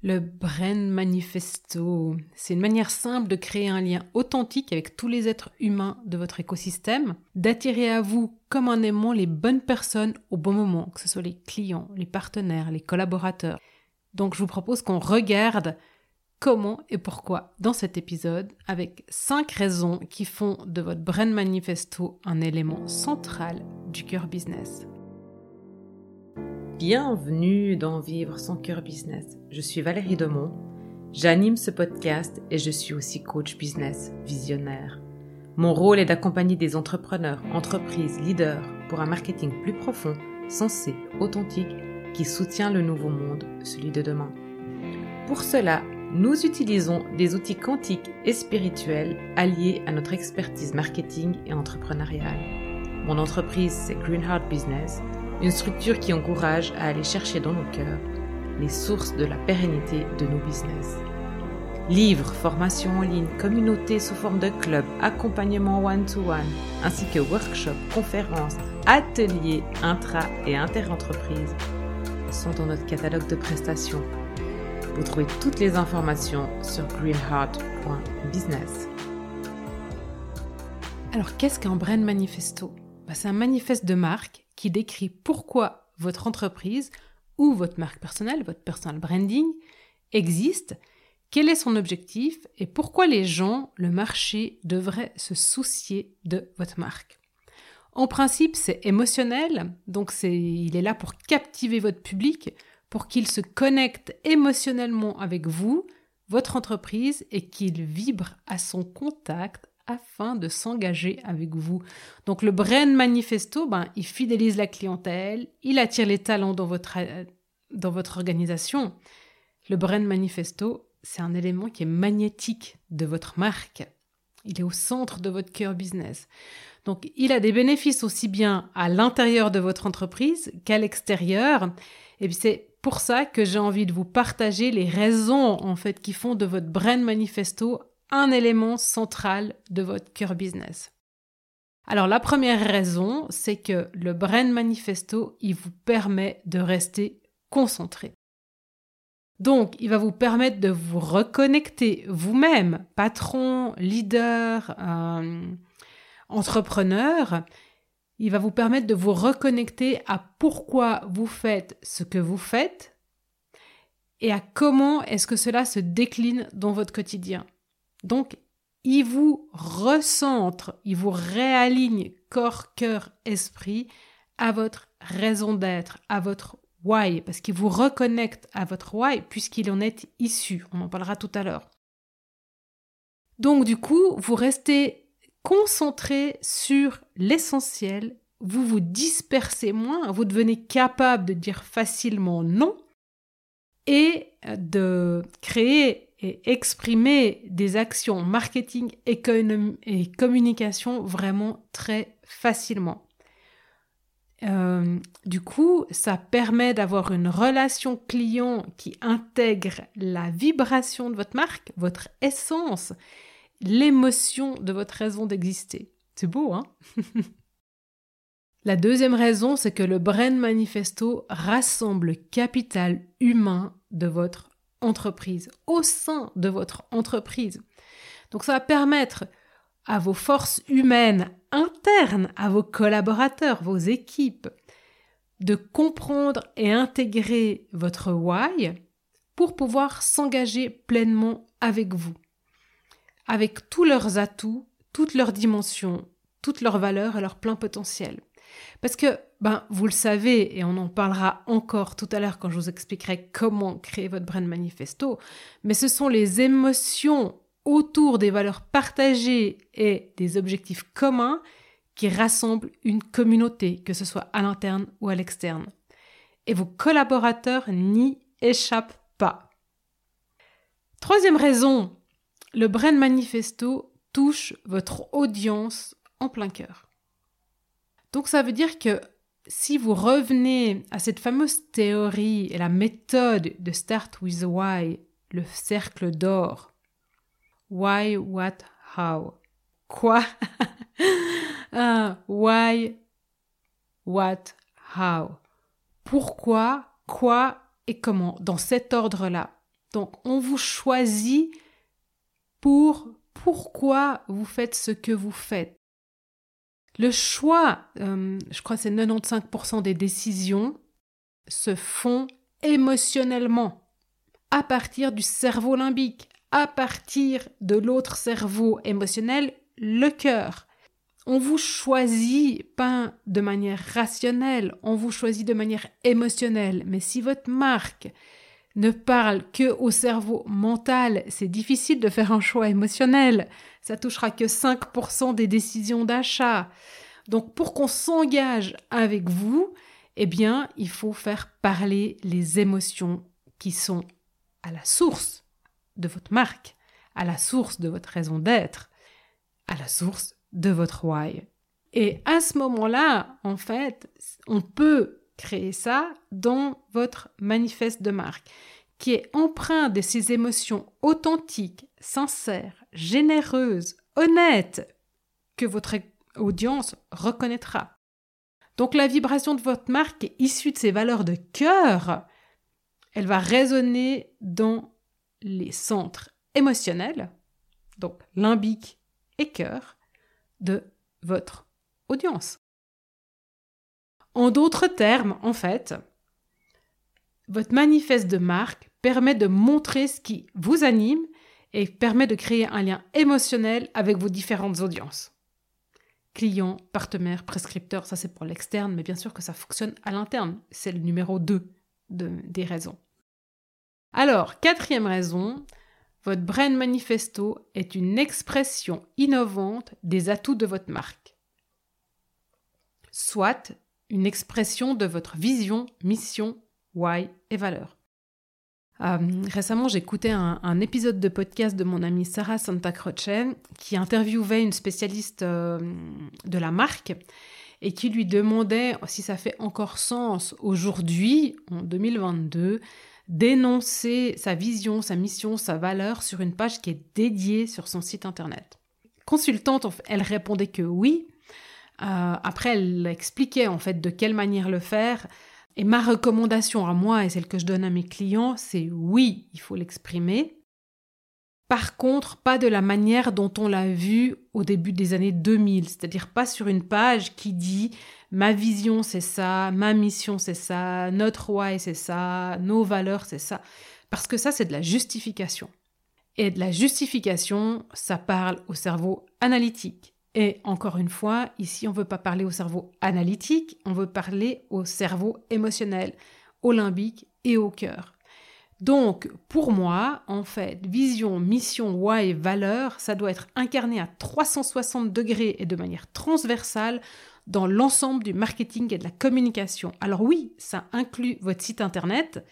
Le Brand Manifesto, c'est une manière simple de créer un lien authentique avec tous les êtres humains de votre écosystème, d'attirer à vous comme un aimant les bonnes personnes au bon moment, que ce soit les clients, les partenaires, les collaborateurs. Donc je vous propose qu'on regarde comment et pourquoi dans cet épisode avec 5 raisons qui font de votre Brand Manifesto un élément central du cœur business. Bienvenue dans Vivre son cœur business. Je suis Valérie Demont. J'anime ce podcast et je suis aussi coach business visionnaire. Mon rôle est d'accompagner des entrepreneurs, entreprises, leaders pour un marketing plus profond, sensé, authentique, qui soutient le nouveau monde, celui de demain. Pour cela, nous utilisons des outils quantiques et spirituels alliés à notre expertise marketing et entrepreneuriale. Mon entreprise, c'est Greenheart Business une structure qui encourage à aller chercher dans nos cœurs les sources de la pérennité de nos business. Livres, formations en ligne, communautés sous forme de club, accompagnement one-to-one, ainsi que workshops, conférences, ateliers intra- et inter-entreprises sont dans notre catalogue de prestations. Vous trouvez toutes les informations sur greenheart.business. Alors qu'est-ce qu'un brand manifesto? Bah, C'est un manifeste de marque qui décrit pourquoi votre entreprise ou votre marque personnelle, votre personal branding, existe, quel est son objectif et pourquoi les gens, le marché, devraient se soucier de votre marque. En principe, c'est émotionnel, donc il est là pour captiver votre public, pour qu'il se connecte émotionnellement avec vous, votre entreprise, et qu'il vibre à son contact afin de s'engager avec vous. Donc le brand manifesto, ben, il fidélise la clientèle, il attire les talents dans votre, dans votre organisation. Le brand manifesto, c'est un élément qui est magnétique de votre marque. Il est au centre de votre cœur business. Donc il a des bénéfices aussi bien à l'intérieur de votre entreprise qu'à l'extérieur. Et c'est pour ça que j'ai envie de vous partager les raisons en fait qui font de votre brand manifesto un élément central de votre cœur business. Alors la première raison, c'est que le Brand Manifesto, il vous permet de rester concentré. Donc, il va vous permettre de vous reconnecter vous-même, patron, leader, euh, entrepreneur. Il va vous permettre de vous reconnecter à pourquoi vous faites ce que vous faites et à comment est-ce que cela se décline dans votre quotidien. Donc, il vous recentre, il vous réaligne corps, cœur, esprit à votre raison d'être, à votre why, parce qu'il vous reconnecte à votre why puisqu'il en est issu. On en parlera tout à l'heure. Donc, du coup, vous restez concentré sur l'essentiel, vous vous dispersez moins, vous devenez capable de dire facilement non et de créer et exprimer des actions marketing et communication vraiment très facilement. Euh, du coup, ça permet d'avoir une relation client qui intègre la vibration de votre marque, votre essence, l'émotion de votre raison d'exister. C'est beau, hein? La deuxième raison, c'est que le Brand Manifesto rassemble le capital humain de votre entreprise, au sein de votre entreprise. Donc ça va permettre à vos forces humaines internes, à vos collaborateurs, vos équipes, de comprendre et intégrer votre why pour pouvoir s'engager pleinement avec vous, avec tous leurs atouts, toutes leurs dimensions, toutes leurs valeurs et leur plein potentiel. Parce que, ben, vous le savez, et on en parlera encore tout à l'heure quand je vous expliquerai comment créer votre brand manifesto, mais ce sont les émotions autour des valeurs partagées et des objectifs communs qui rassemblent une communauté, que ce soit à l'interne ou à l'externe. Et vos collaborateurs n'y échappent pas. Troisième raison, le brand manifesto touche votre audience en plein cœur. Donc ça veut dire que si vous revenez à cette fameuse théorie et la méthode de Start with Why, le cercle d'or, Why, What, How. Quoi? Ah, Why, What, How. Pourquoi, quoi et comment, dans cet ordre-là. Donc, on vous choisit pour pourquoi vous faites ce que vous faites. Le choix, euh, je crois que c'est 95% des décisions, se font émotionnellement, à partir du cerveau limbique, à partir de l'autre cerveau émotionnel, le cœur. On vous choisit pas de manière rationnelle, on vous choisit de manière émotionnelle. Mais si votre marque ne parle que au cerveau mental, c'est difficile de faire un choix émotionnel. Ça touchera que 5% des décisions d'achat. Donc pour qu'on s'engage avec vous, eh bien, il faut faire parler les émotions qui sont à la source de votre marque, à la source de votre raison d'être, à la source de votre why. Et à ce moment-là, en fait, on peut créer ça dans votre manifeste de marque, qui est empreint de ces émotions authentiques, sincères, généreuses, honnêtes, que votre audience reconnaîtra. Donc la vibration de votre marque est issue de ces valeurs de cœur. Elle va résonner dans les centres émotionnels, donc limbique et cœur, de votre audience. En d'autres termes, en fait, votre manifeste de marque permet de montrer ce qui vous anime et permet de créer un lien émotionnel avec vos différentes audiences clients, partenaires, prescripteurs, ça c'est pour l'externe, mais bien sûr que ça fonctionne à l'interne. C'est le numéro 2 des raisons. Alors, quatrième raison, votre brand manifesto est une expression innovante des atouts de votre marque. Soit une expression de votre vision, mission, why et valeur. Euh, récemment, j'écoutais un, un, épisode de podcast de mon amie Sarah Santa Croce qui interviewait une spécialiste euh, de la marque et qui lui demandait si ça fait encore sens aujourd'hui, en 2022, d'énoncer sa vision, sa mission, sa valeur sur une page qui est dédiée sur son site internet. Consultante, elle répondait que oui. Euh, après, elle expliquait en fait de quelle manière le faire. Et ma recommandation à moi et celle que je donne à mes clients, c'est oui, il faut l'exprimer. Par contre, pas de la manière dont on l'a vu au début des années 2000, c'est-à-dire pas sur une page qui dit ma vision c'est ça, ma mission c'est ça, notre why c'est ça, nos valeurs c'est ça, parce que ça c'est de la justification. Et de la justification, ça parle au cerveau analytique. Et encore une fois, ici, on ne veut pas parler au cerveau analytique, on veut parler au cerveau émotionnel, au limbique et au cœur. Donc, pour moi, en fait, vision, mission, why, valeur, ça doit être incarné à 360 degrés et de manière transversale dans l'ensemble du marketing et de la communication. Alors oui, ça inclut votre site internet,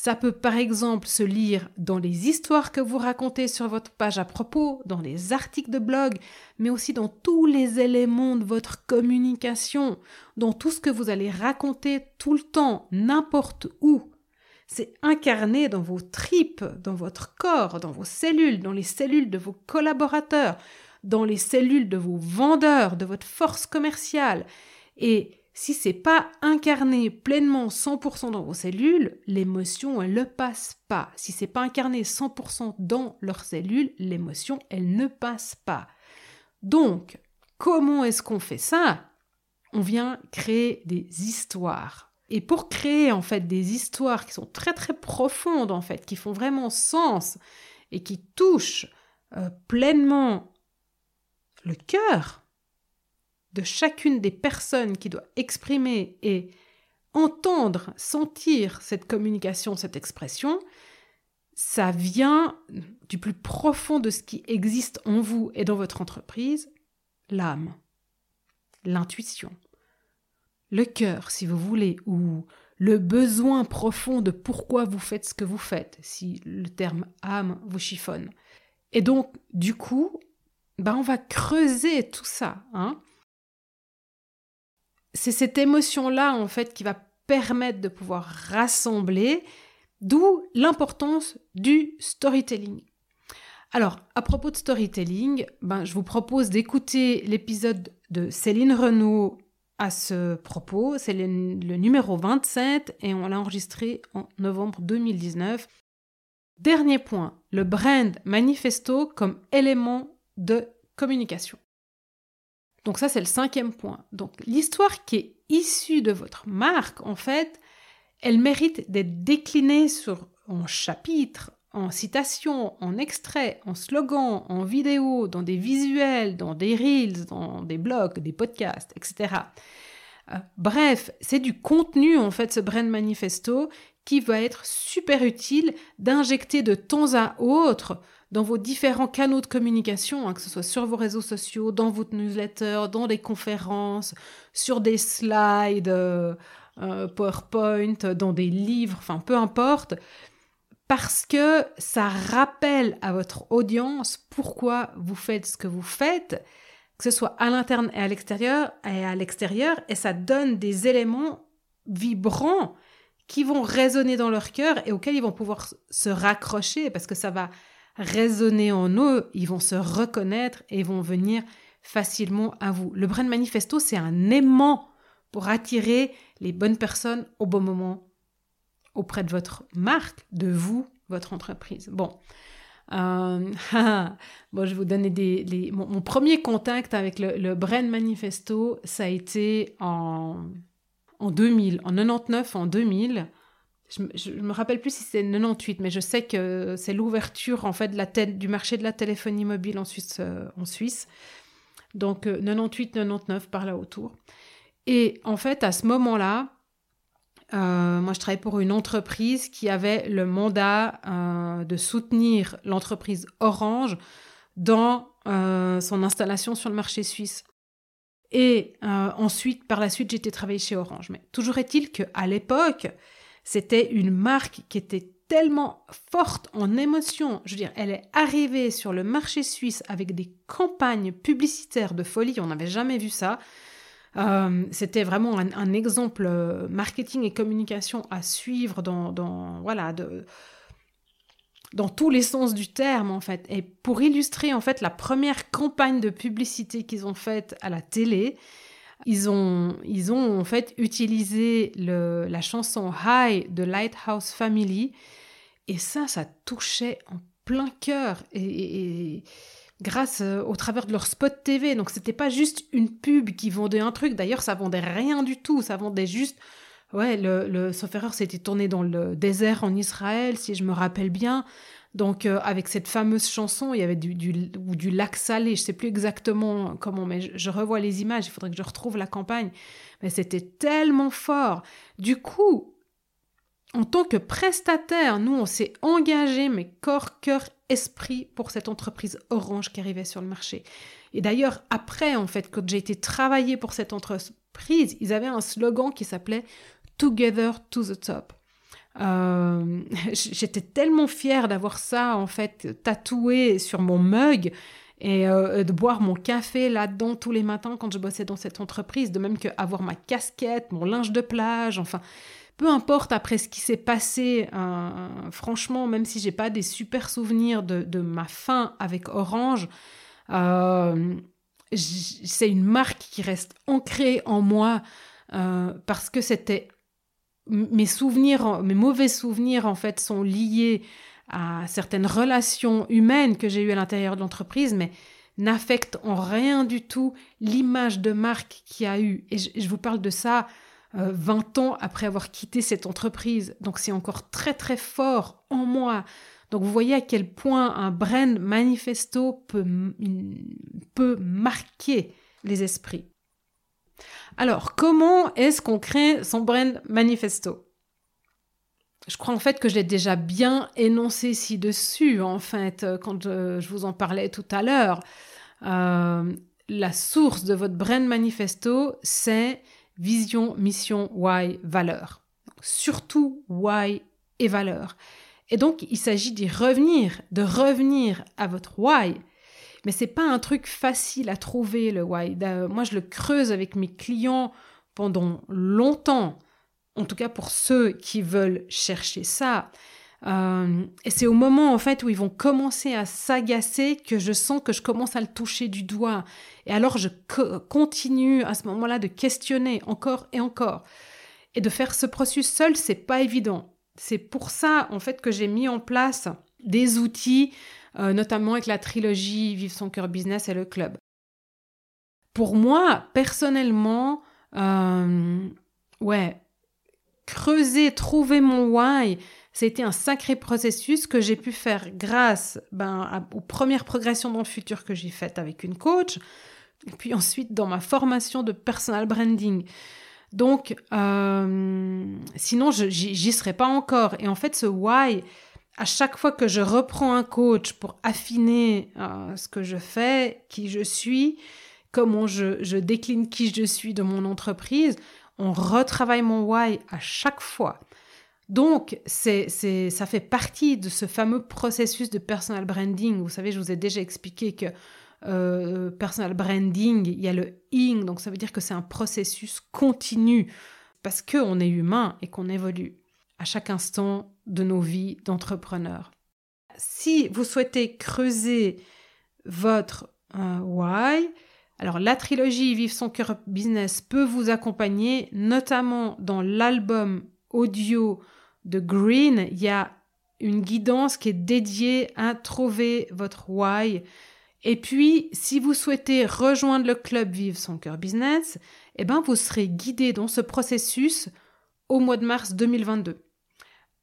ça peut par exemple se lire dans les histoires que vous racontez sur votre page à propos, dans les articles de blog, mais aussi dans tous les éléments de votre communication, dans tout ce que vous allez raconter tout le temps, n'importe où. C'est incarné dans vos tripes, dans votre corps, dans vos cellules, dans les cellules de vos collaborateurs, dans les cellules de vos vendeurs, de votre force commerciale. Et si c'est pas incarné pleinement 100% dans vos cellules, l'émotion elle ne passe pas. Si c'est pas incarné 100% dans leurs cellules, l'émotion elle ne passe pas. Donc, comment est-ce qu'on fait ça? On vient créer des histoires. Et pour créer en fait des histoires qui sont très très profondes en fait, qui font vraiment sens et qui touchent euh, pleinement le cœur, de chacune des personnes qui doit exprimer et entendre, sentir cette communication, cette expression, ça vient du plus profond de ce qui existe en vous et dans votre entreprise, l'âme, l'intuition, le cœur, si vous voulez, ou le besoin profond de pourquoi vous faites ce que vous faites, si le terme âme vous chiffonne. Et donc, du coup, ben on va creuser tout ça. Hein c'est cette émotion-là, en fait, qui va permettre de pouvoir rassembler, d'où l'importance du storytelling. Alors, à propos de storytelling, ben, je vous propose d'écouter l'épisode de Céline Renaud à ce propos. C'est le, le, numéro 27 et on l'a enregistré en novembre 2019. Dernier point, le brand manifesto comme élément de communication. Donc ça, c'est le cinquième point. Donc l'histoire qui est issue de votre marque, en fait, elle mérite d'être déclinée sur, en chapitres, en citations, en extraits, en slogans, en vidéos, dans des visuels, dans des reels, dans des blogs, des podcasts, etc. Euh, bref, c'est du contenu en fait ce brand manifesto qui va être super utile d'injecter de temps à autre dans vos différents canaux de communication, hein, que ce soit sur vos réseaux sociaux, dans votre newsletter, dans des conférences, sur des slides, euh, euh, PowerPoint, dans des livres, enfin peu importe, parce que ça rappelle à votre audience pourquoi vous faites ce que vous faites, que ce soit à l'interne et à l'extérieur, et à l'extérieur, et ça donne des éléments vibrants qui vont résonner dans leur cœur et auxquels ils vont pouvoir se raccrocher parce que ça va résonner en eux, ils vont se reconnaître et vont venir facilement à vous. Le brand manifesto, c'est un aimant pour attirer les bonnes personnes au bon moment auprès de votre marque, de vous, votre entreprise. Bon. Euh, bon, je vais vous donner des. mon, premier contact avec le, le, manifesto, ça a été en, en 2000, en 99, en 2000 je, ne me rappelle plus si c'est 98, mais je sais que c'est l'ouverture en fait de la du marché de la téléphonie mobile en Suisse. Euh, en Suisse. Donc 98, euh, 99 par là autour. Et en fait, à ce moment-là, euh, moi je travaillais pour une entreprise qui avait le mandat de soutenir l'entreprise Orange dans son installation sur le marché suisse. Et ensuite, par la suite, j'étais travailler chez Orange. Mais toujours est-il qu'à l'époque, c'était une marque qui était tellement forte en émotion. Je veux elle est arrivée sur le marché suisse avec des campagnes publicitaires de folie. On n'avait jamais vu ça. Euh, c'était vraiment un, exemple euh, marketing et communication à suivre dans, dans tous les sens du terme en fait. Et pour illustrer en fait la première campagne de publicité qu'ils ont faite à la télé, ils ont, ils ont en fait utilisé la chanson High de Lighthouse Family et ça, ça touchait en plein cœur et, grâce euh, au travers de leur spot TV. Donc c'était pas juste une pub qui vendait un truc. D'ailleurs, ça vendait rien du tout. Ça vendait juste Ouais, le, le sauf erreur, c'était tourné dans le désert en Israël, si je me rappelle bien. Donc, euh, avec cette fameuse chanson, il y avait du, ou du lac salé, je sais plus exactement comment, mais je, revois les images, il faudrait que je retrouve la campagne. Mais c'était tellement fort. Du coup, en tant que prestataire, nous, on s'est engagé, mais corps, cœur, esprit, pour cette entreprise Orange qui arrivait sur le marché. Et d'ailleurs, après, en fait, quand j'ai été travailler pour cette entreprise, ils avaient un slogan qui s'appelait Together to the Top. Euh, j'étais tellement fière d'avoir ça en fait tatoué sur mon mug et euh, de boire mon café là-dedans tous les matins quand je bossais dans cette entreprise, de même qu'avoir ma casquette, mon linge de plage, enfin peu importe après ce qui s'est passé, euh, franchement, même si j'ai pas des super souvenirs de, ma fin avec Orange, c'est une marque qui reste ancrée en moi parce que c'était mes souvenirs, mes mauvais souvenirs en fait sont liés à certaines relations humaines que j'ai eues à l'intérieur de l'entreprise, mais n'affectent en rien du tout l'image de marque qu'il y a eu. Et je, vous parle de ça 20 euh, ans après avoir quitté cette entreprise. Donc c'est encore très très fort en moi. Donc vous voyez à quel point un brand manifesto peut, peut marquer les esprits. Alors, comment est-ce qu'on crée son brand manifesto? Je crois en fait que je l'ai déjà bien énoncé ci-dessus, en fait, euh, quand euh, je vous en parlais tout à l'heure. Euh, la source de votre brand manifesto, c'est vision, mission, why, valeur. Surtout why et valeur. Et donc, il s'agit d'y revenir, de revenir à votre why, mais c'est pas un truc facile à trouver, le why. Moi, je le creuse avec mes clients pendant longtemps, en tout cas pour ceux qui veulent chercher ça. Euh, et c'est au moment en fait où ils vont commencer à s'agacer que je sens que je commence à le toucher du doigt. Et alors je continue à ce moment-là de questionner encore et encore. Et de faire ce processus seul, c'est pas évident. C'est pour ça en fait que j'ai mis en place des outils, euh, notamment avec la trilogie Vive son cœur business et le club. Pour moi, personnellement, euh, ouais, creuser, trouver mon why, c'était un sacré processus que j'ai pu faire grâce ben, aux premières progressions dans le futur que j'ai faites avec une coach, et puis ensuite dans ma formation de personal branding. Donc, euh, sinon, j'y serais pas encore. Et en fait, ce why, à chaque fois que je reprends un coach pour affiner euh, ce que je fais, qui je suis, comment je, décline qui je suis de mon entreprise, on retravaille mon why à chaque fois. Donc, ça fait partie de ce fameux processus de personal branding. Vous savez, je vous ai déjà expliqué que euh, personal branding, il y a le ing, donc ça veut dire que c'est un processus continu parce qu'on est humain et qu'on évolue à chaque instant de nos vies d'entrepreneurs. Si vous souhaitez creuser votre euh, why, alors la trilogie Vive son cœur business peut vous accompagner, notamment dans l'album audio de Green. Il y a une guidance qui est dédiée à trouver votre why et puis, si vous souhaitez rejoindre le club Vive son cœur business, eh ben, vous serez guidé dans ce processus au mois de mars 2022.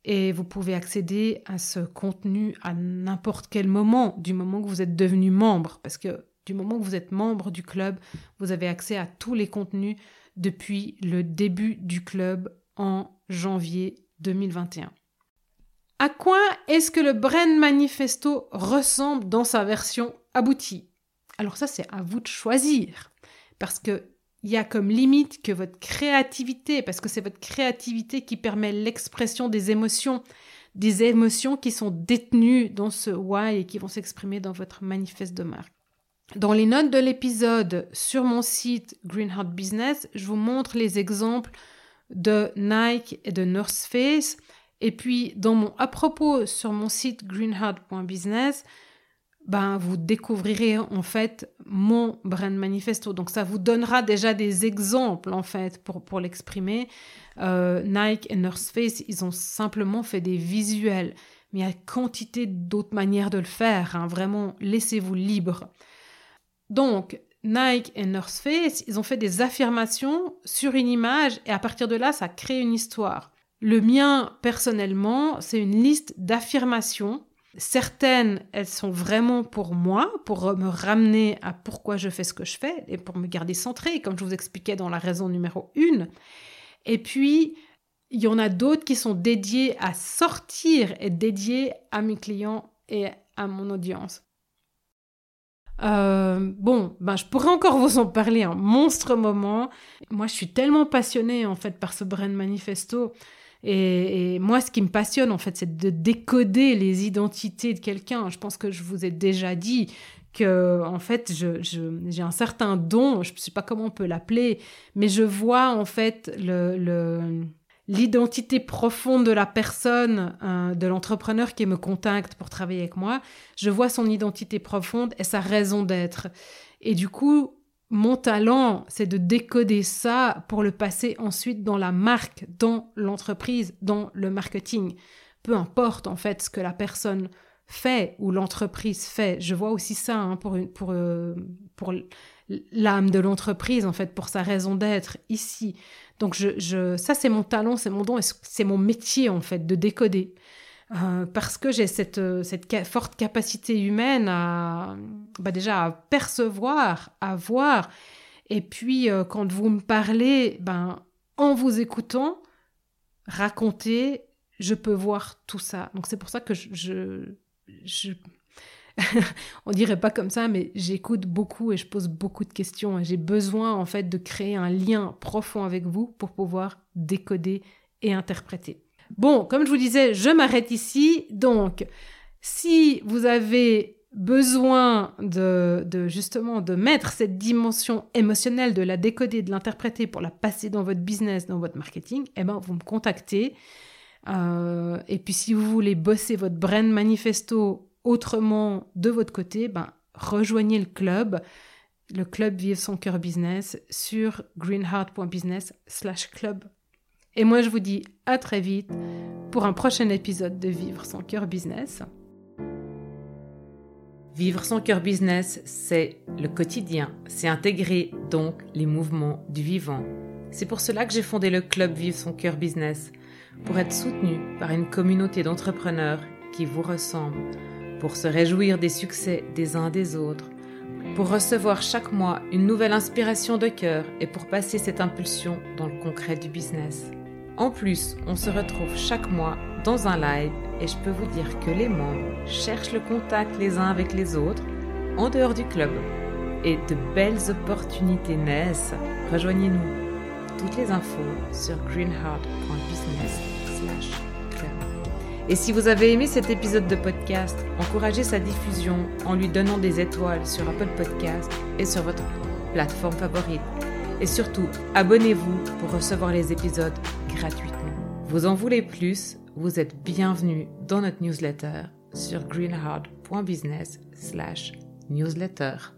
Et vous pouvez accéder à ce contenu à n'importe quel moment, du moment que vous êtes devenu membre, parce que du moment que vous êtes membre du club, vous avez accès à tous les contenus depuis le début du club en janvier 2021. À quoi est-ce que le Brand Manifesto ressemble dans sa version aboutie? Alors ça, c'est à vous de choisir. Parce que il y a comme limite que votre créativité, parce que c'est votre créativité qui permet l'expression des émotions, des émotions qui sont détenues dans ce why et qui vont s'exprimer dans votre manifeste de marque. Dans les notes de l'épisode sur mon site Greenheart Business, je vous montre les exemples de Nike et de North Face et puis, dans mon à propos sur mon site greenheart.business, ben, vous découvrirez en fait mon brand manifesto. Donc, ça vous donnera déjà des exemples en fait pour, pour l'exprimer. Euh, Nike et North Face, ils ont simplement fait des visuels. Mais il y a quantité d'autres manières de le faire. Hein. Vraiment, laissez-vous libre. Donc, Nike et North Face, ils ont fait des affirmations sur une image et à partir de là, ça crée une histoire. Le mien, personnellement, c'est une liste d'affirmations. Certaines, elles sont vraiment pour moi, pour me ramener à pourquoi je fais ce que je fais et pour me garder centré, comme je vous expliquais dans la raison numéro une. Et puis, il y en a d'autres qui sont dédiées à sortir et dédiées à mes clients et à mon audience. Euh, bon, ben je pourrais encore vous en parler un monstre moment. Moi, je suis tellement passionnée en fait par ce brand manifesto. Et, moi, ce qui me passionne, en fait, c'est de décoder les identités de quelqu'un. Je pense que je vous ai déjà dit que, en fait, j'ai un certain don, je ne sais pas comment on peut l'appeler, mais je vois, en fait, l'identité profonde de la personne, euh, de l'entrepreneur qui me contacte pour travailler avec moi, je vois son identité profonde et sa raison d'être. Et du coup, mon talent, c'est de décoder ça pour le passer ensuite dans la marque, dans l'entreprise, dans le marketing. Peu importe en fait ce que la personne fait ou l'entreprise fait. Je vois aussi ça hein, pour, pour, euh, pour l'âme de l'entreprise, en fait, pour sa raison d'être ici. Donc je, ça, c'est mon talent, c'est mon don, c'est mon métier, en fait, de décoder. Euh, parce que j'ai cette, euh, forte capacité humaine à bah déjà à percevoir, à voir. Et puis euh, quand vous me parlez, ben, en vous écoutant, raconter, je peux voir tout ça. Donc c'est pour ça que je, je, je... on dirait pas comme ça, mais j'écoute beaucoup et je pose beaucoup de questions. J'ai besoin en fait de créer un lien profond avec vous pour pouvoir décoder et interpréter. Bon, comme je vous disais, je m'arrête ici. Donc, si vous avez besoin de, justement de mettre cette dimension émotionnelle, de la décoder, de l'interpréter pour la passer dans votre business, dans votre marketing, eh ben vous me contactez. Euh, et puis si vous voulez bosser votre brand manifesto autrement de votre côté, ben rejoignez le club, le club Vive son cœur business sur greenheart.business/club. Et moi, je vous dis à très vite pour un prochain épisode de Vivre son cœur business. Vivre son cœur business, c'est le quotidien, c'est intégrer donc les mouvements du vivant. C'est pour cela que j'ai fondé le club Vivre son cœur business, pour être soutenu par une communauté d'entrepreneurs qui vous ressemblent, pour se réjouir des succès des uns des autres, pour recevoir chaque mois une nouvelle inspiration de cœur et pour passer cette impulsion dans le concret du business. En plus, on se retrouve chaque mois dans un live et je peux vous dire que les membres cherchent le contact les uns avec les autres en dehors du club et de belles opportunités naissent. Rejoignez-nous. Toutes les infos sur greenheart.business club. Et si vous avez aimé cet épisode de podcast, encouragez sa diffusion en lui donnant des étoiles sur Apple Podcast et sur votre plateforme favorite. Et surtout, abonnez-vous pour recevoir les épisodes gratuitement. Vous en voulez plus Vous êtes bienvenue dans notre newsletter sur greenheart.business/newsletter.